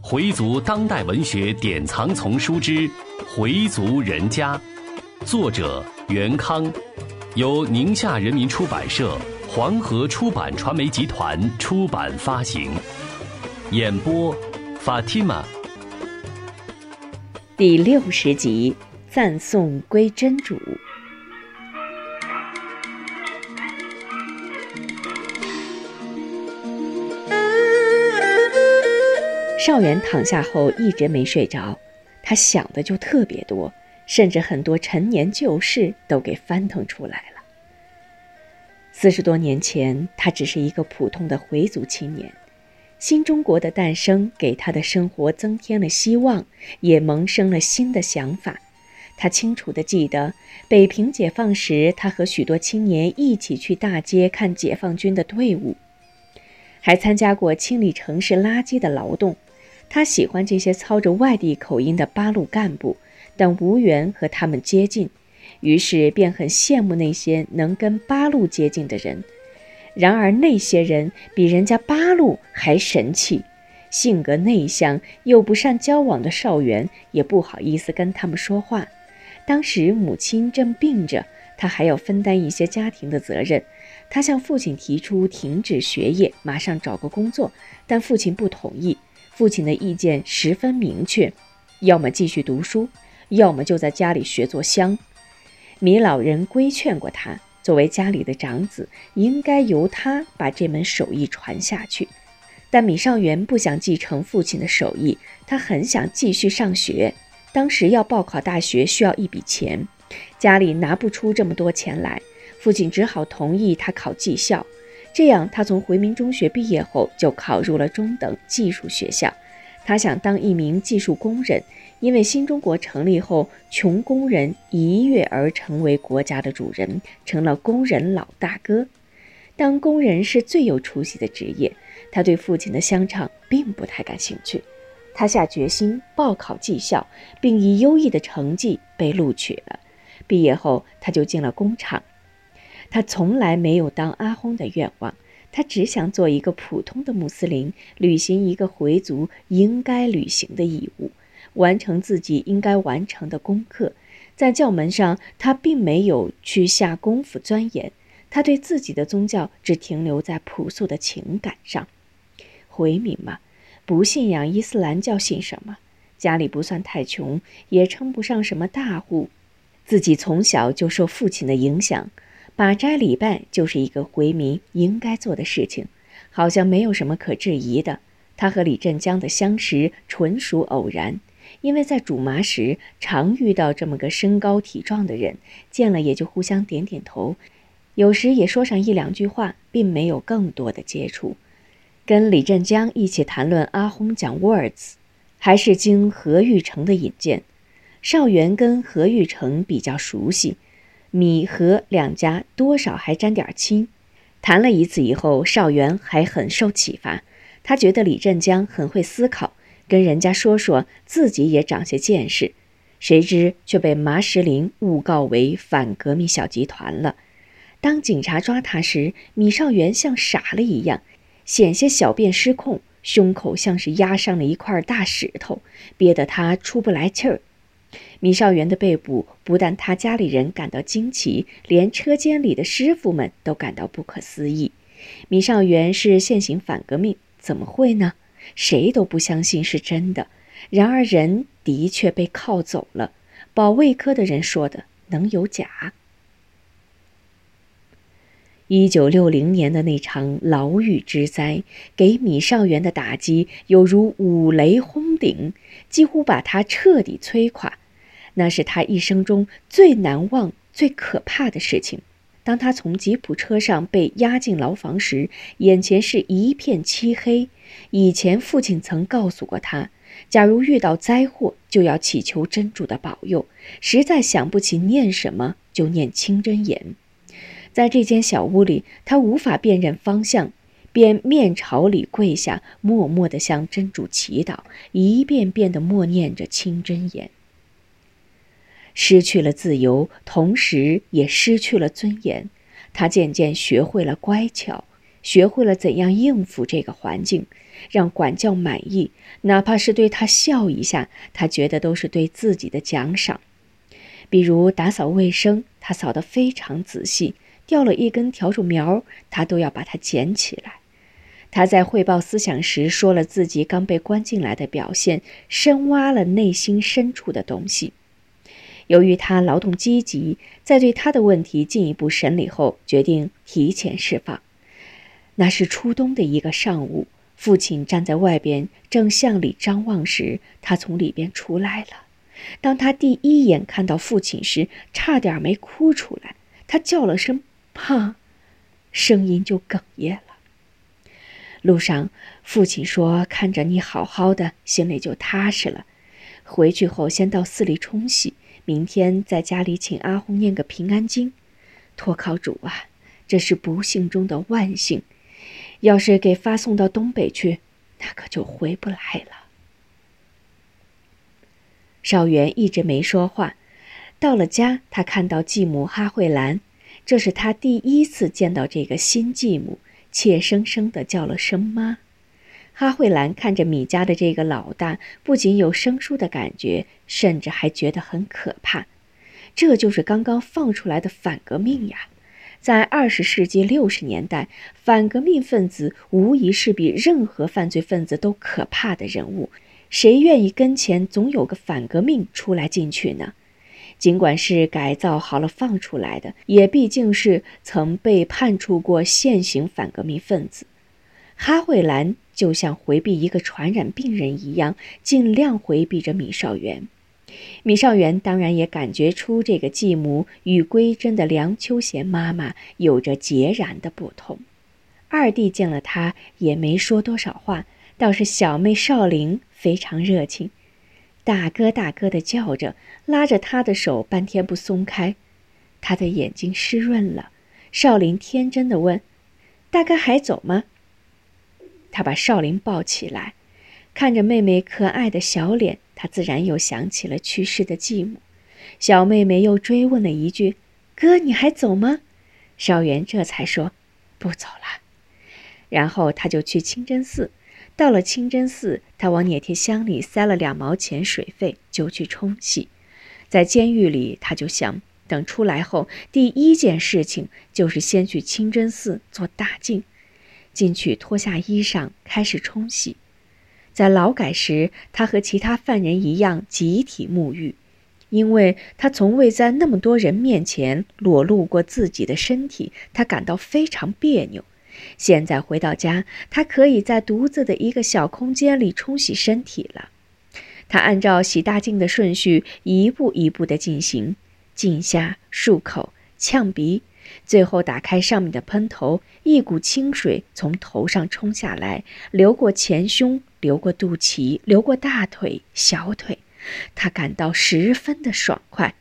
回族当代文学典藏丛书之《回族人家》，作者袁康，由宁夏人民出版社、黄河出版传媒集团出版发行。演播：Fatima。第六十集，赞颂归真主。少元躺下后一直没睡着，他想的就特别多，甚至很多陈年旧事都给翻腾出来了。四十多年前，他只是一个普通的回族青年，新中国的诞生给他的生活增添了希望，也萌生了新的想法。他清楚地记得，北平解放时，他和许多青年一起去大街看解放军的队伍，还参加过清理城市垃圾的劳动。他喜欢这些操着外地口音的八路干部，但无缘和他们接近，于是便很羡慕那些能跟八路接近的人。然而那些人比人家八路还神气，性格内向又不善交往的少元也不好意思跟他们说话。当时母亲正病着，他还要分担一些家庭的责任。他向父亲提出停止学业，马上找个工作，但父亲不同意。父亲的意见十分明确，要么继续读书，要么就在家里学做香。米老人规劝过他，作为家里的长子，应该由他把这门手艺传下去。但米少元不想继承父亲的手艺，他很想继续上学。当时要报考大学需要一笔钱，家里拿不出这么多钱来，父亲只好同意他考技校。这样，他从回民中学毕业后就考入了中等技术学校。他想当一名技术工人，因为新中国成立后，穷工人一跃而成为国家的主人，成了工人老大哥。当工人是最有出息的职业。他对父亲的香肠并不太感兴趣。他下决心报考技校，并以优异的成绩被录取了。毕业后，他就进了工厂。他从来没有当阿訇的愿望，他只想做一个普通的穆斯林，履行一个回族应该履行的义务，完成自己应该完成的功课。在教门上，他并没有去下功夫钻研，他对自己的宗教只停留在朴素的情感上。回民嘛，不信仰伊斯兰教，信什么？家里不算太穷，也称不上什么大户，自己从小就受父亲的影响。把斋礼拜就是一个回民应该做的事情，好像没有什么可质疑的。他和李振江的相识纯属偶然，因为在煮麻时常遇到这么个身高体壮的人，见了也就互相点点头，有时也说上一两句话，并没有更多的接触。跟李振江一起谈论阿訇讲 words，还是经何玉成的引荐。少元跟何玉成比较熟悉。米和两家多少还沾点亲，谈了一次以后，少元还很受启发。他觉得李振江很会思考，跟人家说说自己也长些见识。谁知却被麻石林诬告为反革命小集团了。当警察抓他时，米少元像傻了一样，险些小便失控，胸口像是压上了一块大石头，憋得他出不来气儿。米少元的被捕，不但他家里人感到惊奇，连车间里的师傅们都感到不可思议。米少元是现行反革命，怎么会呢？谁都不相信是真的。然而人的确被铐走了。保卫科的人说的，能有假？一九六零年的那场牢狱之灾，给米少元的打击犹如五雷轰顶，几乎把他彻底摧垮。那是他一生中最难忘、最可怕的事情。当他从吉普车上被押进牢房时，眼前是一片漆黑。以前父亲曾告诉过他，假如遇到灾祸，就要祈求真主的保佑。实在想不起念什么，就念清真言。在这间小屋里，他无法辨认方向，便面朝里跪下，默默地向真主祈祷，一遍遍地默念着清真言。失去了自由，同时也失去了尊严。他渐渐学会了乖巧，学会了怎样应付这个环境。让管教满意，哪怕是对他笑一下，他觉得都是对自己的奖赏。比如打扫卫生，他扫得非常仔细，掉了一根笤帚苗，他都要把它捡起来。他在汇报思想时说了自己刚被关进来的表现，深挖了内心深处的东西。由于他劳动积极，在对他的问题进一步审理后，决定提前释放。那是初冬的一个上午，父亲站在外边，正向里张望时，他从里边出来了。当他第一眼看到父亲时，差点没哭出来。他叫了声“爸”，声音就哽咽了。路上，父亲说：“看着你好好的，心里就踏实了。回去后先到寺里冲洗，明天在家里请阿红念个平安经，托靠主啊，这是不幸中的万幸。要是给发送到东北去，那可就回不来了。”少元一直没说话。到了家，他看到继母哈慧兰，这是他第一次见到这个新继母，怯生生的叫了声妈。哈慧兰看着米家的这个老大，不仅有生疏的感觉，甚至还觉得很可怕。这就是刚刚放出来的反革命呀！在二十世纪六十年代，反革命分子无疑是比任何犯罪分子都可怕的人物。谁愿意跟前总有个反革命出来进去呢？尽管是改造好了放出来的，也毕竟是曾被判处过现行反革命分子。哈慧兰就像回避一个传染病人一样，尽量回避着米少元。米少元当然也感觉出这个继母与归真的梁秋贤妈妈有着截然的不同。二弟见了他也没说多少话，倒是小妹少玲。非常热情，大哥大哥的叫着，拉着他的手半天不松开，他的眼睛湿润了。少林天真的问：“大哥还走吗？”他把少林抱起来，看着妹妹可爱的小脸，他自然又想起了去世的继母。小妹妹又追问了一句：“哥，你还走吗？”少元这才说：“不走了。”然后他就去清真寺。到了清真寺，他往捻铁箱里塞了两毛钱水费，就去冲洗。在监狱里，他就想等出来后，第一件事情就是先去清真寺做大净。进去脱下衣裳，开始冲洗。在劳改时，他和其他犯人一样集体沐浴，因为他从未在那么多人面前裸露过自己的身体，他感到非常别扭。现在回到家，他可以在独自的一个小空间里冲洗身体了。他按照洗大净的顺序一步一步地进行：镜下、漱口、呛鼻，最后打开上面的喷头，一股清水从头上冲下来，流过前胸，流过肚脐，流过大腿、小腿。他感到十分的爽快。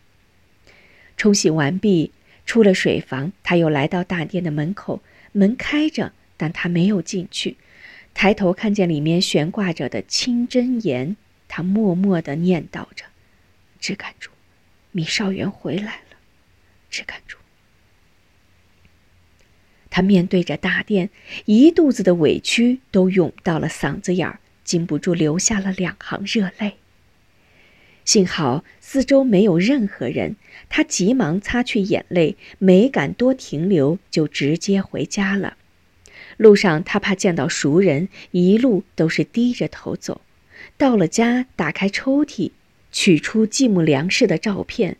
冲洗完毕，出了水房，他又来到大殿的门口。门开着，但他没有进去。抬头看见里面悬挂着的清真言，他默默地念叨着：“只感主，米少元回来了。”只感主。他面对着大殿，一肚子的委屈都涌到了嗓子眼儿，禁不住流下了两行热泪。幸好四周没有任何人，他急忙擦去眼泪，没敢多停留，就直接回家了。路上他怕见到熟人，一路都是低着头走。到了家，打开抽屉，取出继母梁氏的照片，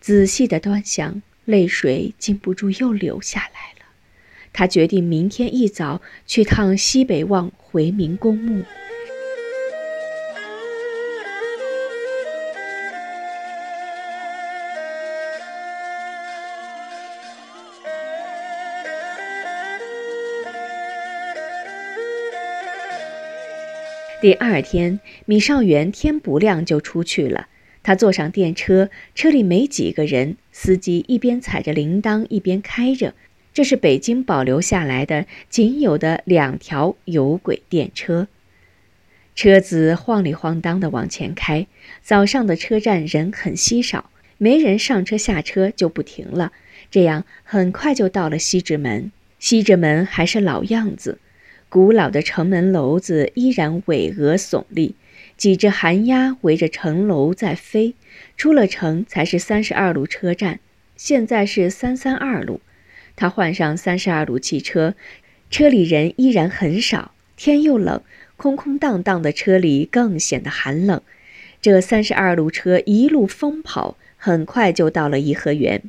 仔细的端详，泪水禁不住又流下来了。他决定明天一早去趟西北望回民公墓。第二天，米少元天不亮就出去了。他坐上电车，车里没几个人，司机一边踩着铃铛一边开着。这是北京保留下来的仅有的两条有轨电车。车子晃里晃荡地往前开。早上的车站人很稀少，没人上车下车就不停了。这样很快就到了西直门。西直门还是老样子。古老的城门楼子依然巍峨耸立，几只寒鸦围着城楼在飞。出了城才是三十二路车站，现在是三三二路。他换上三十二路汽车，车里人依然很少，天又冷，空空荡荡的车里更显得寒冷。这三十二路车一路疯跑，很快就到了颐和园。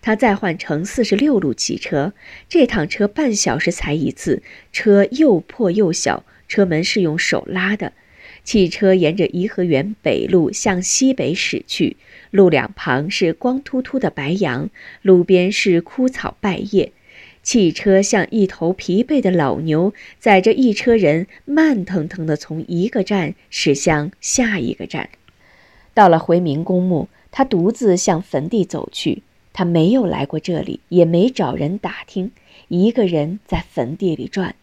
他再换成四十六路汽车，这趟车半小时才一次，车又破又小，车门是用手拉的。汽车沿着颐和园北路向西北驶去，路两旁是光秃秃的白杨，路边是枯草败叶。汽车像一头疲惫的老牛，载着一车人，慢腾腾地从一个站驶向下一个站。到了回民公墓，他独自向坟地走去。他没有来过这里，也没找人打听，一个人在坟地里转。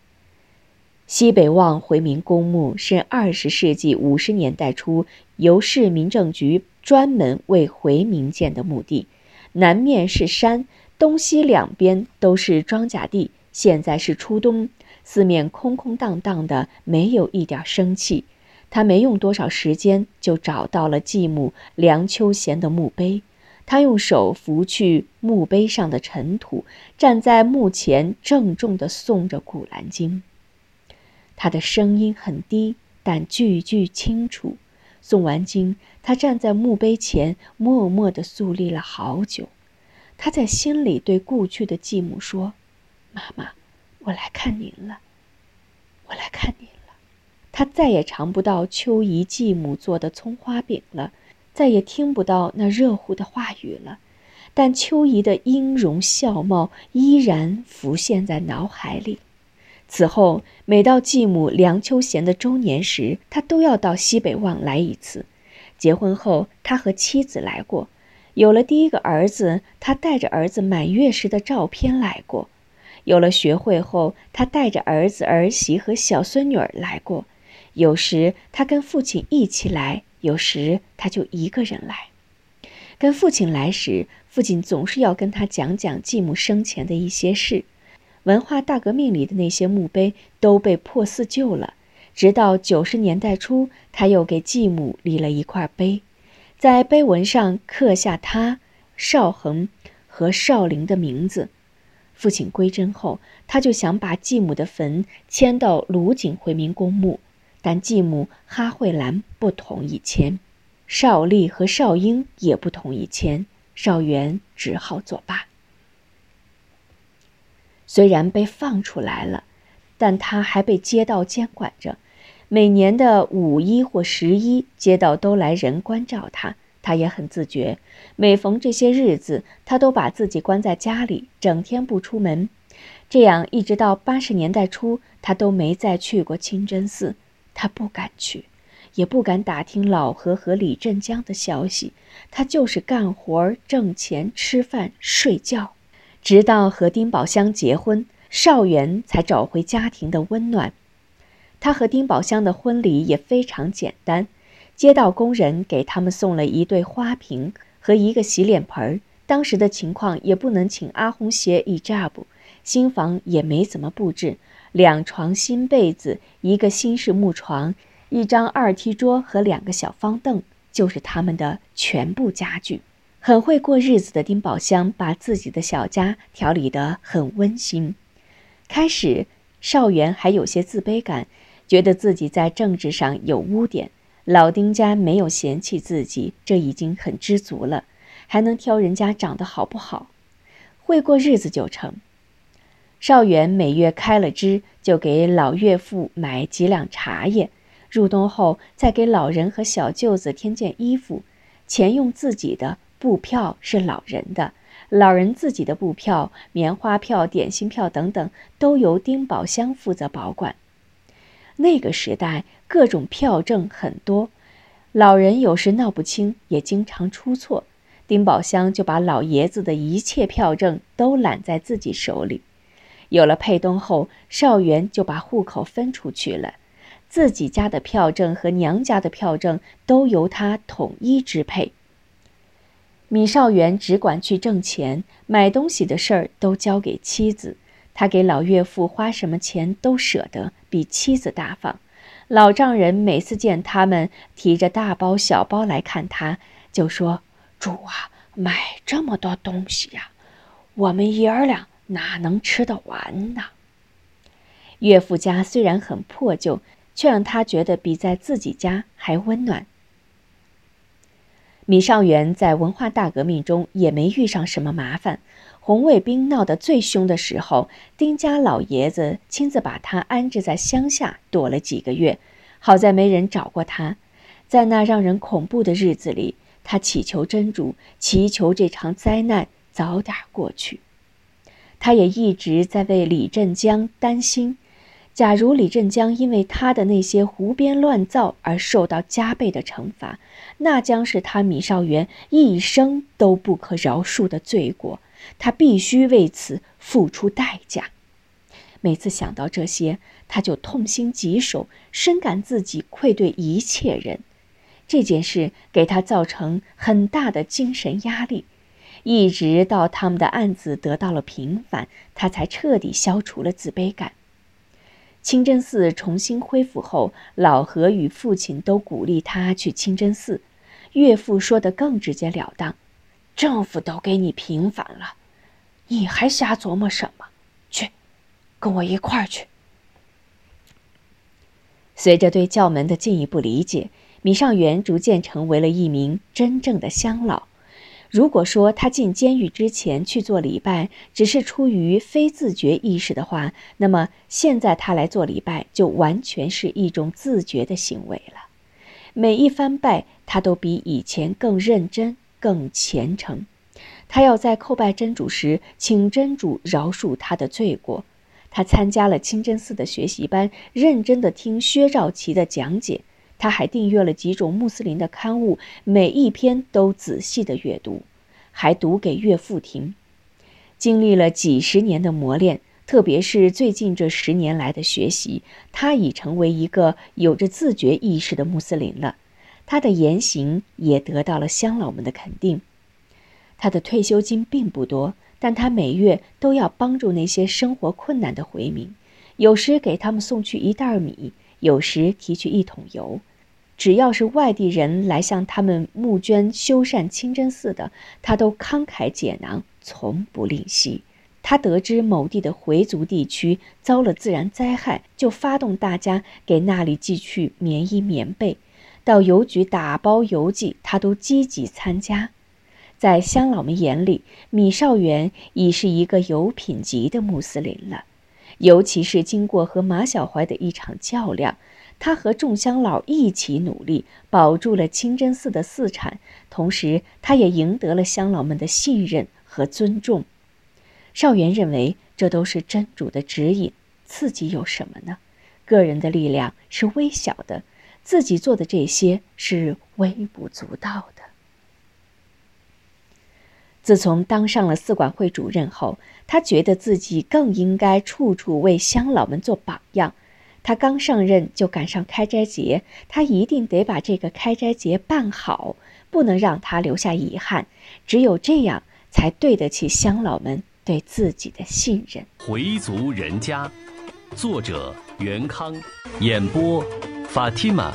西北望回民公墓是二十世纪五十年代初由市民政局专门为回民建的墓地，南面是山，东西两边都是庄稼地。现在是初冬，四面空空荡荡的，没有一点生气。他没用多少时间就找到了继母梁秋贤的墓碑。他用手拂去墓碑上的尘土，站在墓前，郑重地诵着《古兰经》。他的声音很低，但句句清楚。诵完经，他站在墓碑前，默默地肃立了好久。他在心里对故去的继母说：“妈妈，我来看您了，我来看您了。”他再也尝不到秋姨继母做的葱花饼了。再也听不到那热乎的话语了，但秋姨的音容笑貌依然浮现在脑海里。此后，每到继母梁秋贤的周年时，他都要到西北望来一次。结婚后，他和妻子来过；有了第一个儿子，他带着儿子满月时的照片来过；有了学会后，他带着儿子儿媳和小孙女儿来过。有时，他跟父亲一起来。有时他就一个人来，跟父亲来时，父亲总是要跟他讲讲继母生前的一些事。文化大革命里的那些墓碑都被破四旧了，直到九十年代初，他又给继母立了一块碑，在碑文上刻下他、邵恒和邵玲的名字。父亲归真后，他就想把继母的坟迁到鲁井回民公墓。但继母哈慧兰不同意迁，邵丽和邵英也不同意迁，邵元只好作罢。虽然被放出来了，但他还被街道监管着。每年的五一或十一，街道都来人关照他，他也很自觉。每逢这些日子，他都把自己关在家里，整天不出门。这样一直到八十年代初，他都没再去过清真寺。他不敢去，也不敢打听老何和李振江的消息。他就是干活、挣钱、吃饭、睡觉，直到和丁宝香结婚，邵元才找回家庭的温暖。他和丁宝香的婚礼也非常简单，街道工人给他们送了一对花瓶和一个洗脸盆儿。当时的情况也不能请阿红鞋一扎布，新房也没怎么布置。两床新被子，一个新式木床，一张二梯桌和两个小方凳，就是他们的全部家具。很会过日子的丁宝香把自己的小家调理得很温馨。开始，邵元还有些自卑感，觉得自己在政治上有污点。老丁家没有嫌弃自己，这已经很知足了，还能挑人家长得好不好，会过日子就成。邵元每月开了支，就给老岳父买几两茶叶；入冬后再给老人和小舅子添件衣服。钱用自己的，布票是老人的，老人自己的布票、棉花票、点心票等等，都由丁宝香负责保管。那个时代，各种票证很多，老人有时闹不清，也经常出错，丁宝香就把老爷子的一切票证都揽在自己手里。有了佩东后，邵元就把户口分出去了，自己家的票证和娘家的票证都由他统一支配。米少元只管去挣钱，买东西的事儿都交给妻子。他给老岳父花什么钱都舍得，比妻子大方。老丈人每次见他们提着大包小包来看他，就说：“主啊，买这么多东西呀，我们爷儿俩哪能吃得完呢？”岳父家虽然很破旧，却让他觉得比在自己家还温暖。米尚元在文化大革命中也没遇上什么麻烦。红卫兵闹得最凶的时候，丁家老爷子亲自把他安置在乡下躲了几个月。好在没人找过他。在那让人恐怖的日子里，他祈求真主，祈求这场灾难早点过去。他也一直在为李振江担心。假如李振江因为他的那些胡编乱造而受到加倍的惩罚，那将是他米少元一生都不可饶恕的罪过。他必须为此付出代价。每次想到这些，他就痛心疾首，深感自己愧对一切人。这件事给他造成很大的精神压力，一直到他们的案子得到了平反，他才彻底消除了自卑感。清真寺重新恢复后，老何与父亲都鼓励他去清真寺。岳父说的更直截了当：“政府都给你平反了，你还瞎琢磨什么？去，跟我一块儿去。”随着对教门的进一步理解，米尚元逐渐成为了一名真正的乡老。如果说他进监狱之前去做礼拜只是出于非自觉意识的话，那么现在他来做礼拜就完全是一种自觉的行为了。每一番拜，他都比以前更认真、更虔诚。他要在叩拜真主时，请真主饶恕他的罪过。他参加了清真寺的学习班，认真地听薛兆琪的讲解。他还订阅了几种穆斯林的刊物，每一篇都仔细的阅读，还读给岳父听。经历了几十年的磨练，特别是最近这十年来的学习，他已成为一个有着自觉意识的穆斯林了。他的言行也得到了乡老们的肯定。他的退休金并不多，但他每月都要帮助那些生活困难的回民，有时给他们送去一袋米。有时提去一桶油，只要是外地人来向他们募捐修缮清真寺的，他都慷慨解囊，从不吝惜。他得知某地的回族地区遭了自然灾害，就发动大家给那里寄去棉衣棉被，到邮局打包邮寄，他都积极参加。在乡老们眼里，米少元已是一个有品级的穆斯林了。尤其是经过和马小怀的一场较量，他和众乡老一起努力，保住了清真寺的寺产，同时他也赢得了乡老们的信任和尊重。少元认为，这都是真主的指引，自己有什么呢？个人的力量是微小的，自己做的这些是微不足道的。自从当上了寺管会主任后，他觉得自己更应该处处为乡老们做榜样。他刚上任就赶上开斋节，他一定得把这个开斋节办好，不能让他留下遗憾。只有这样，才对得起乡老们对自己的信任。回族人家，作者袁康，演播法蒂玛。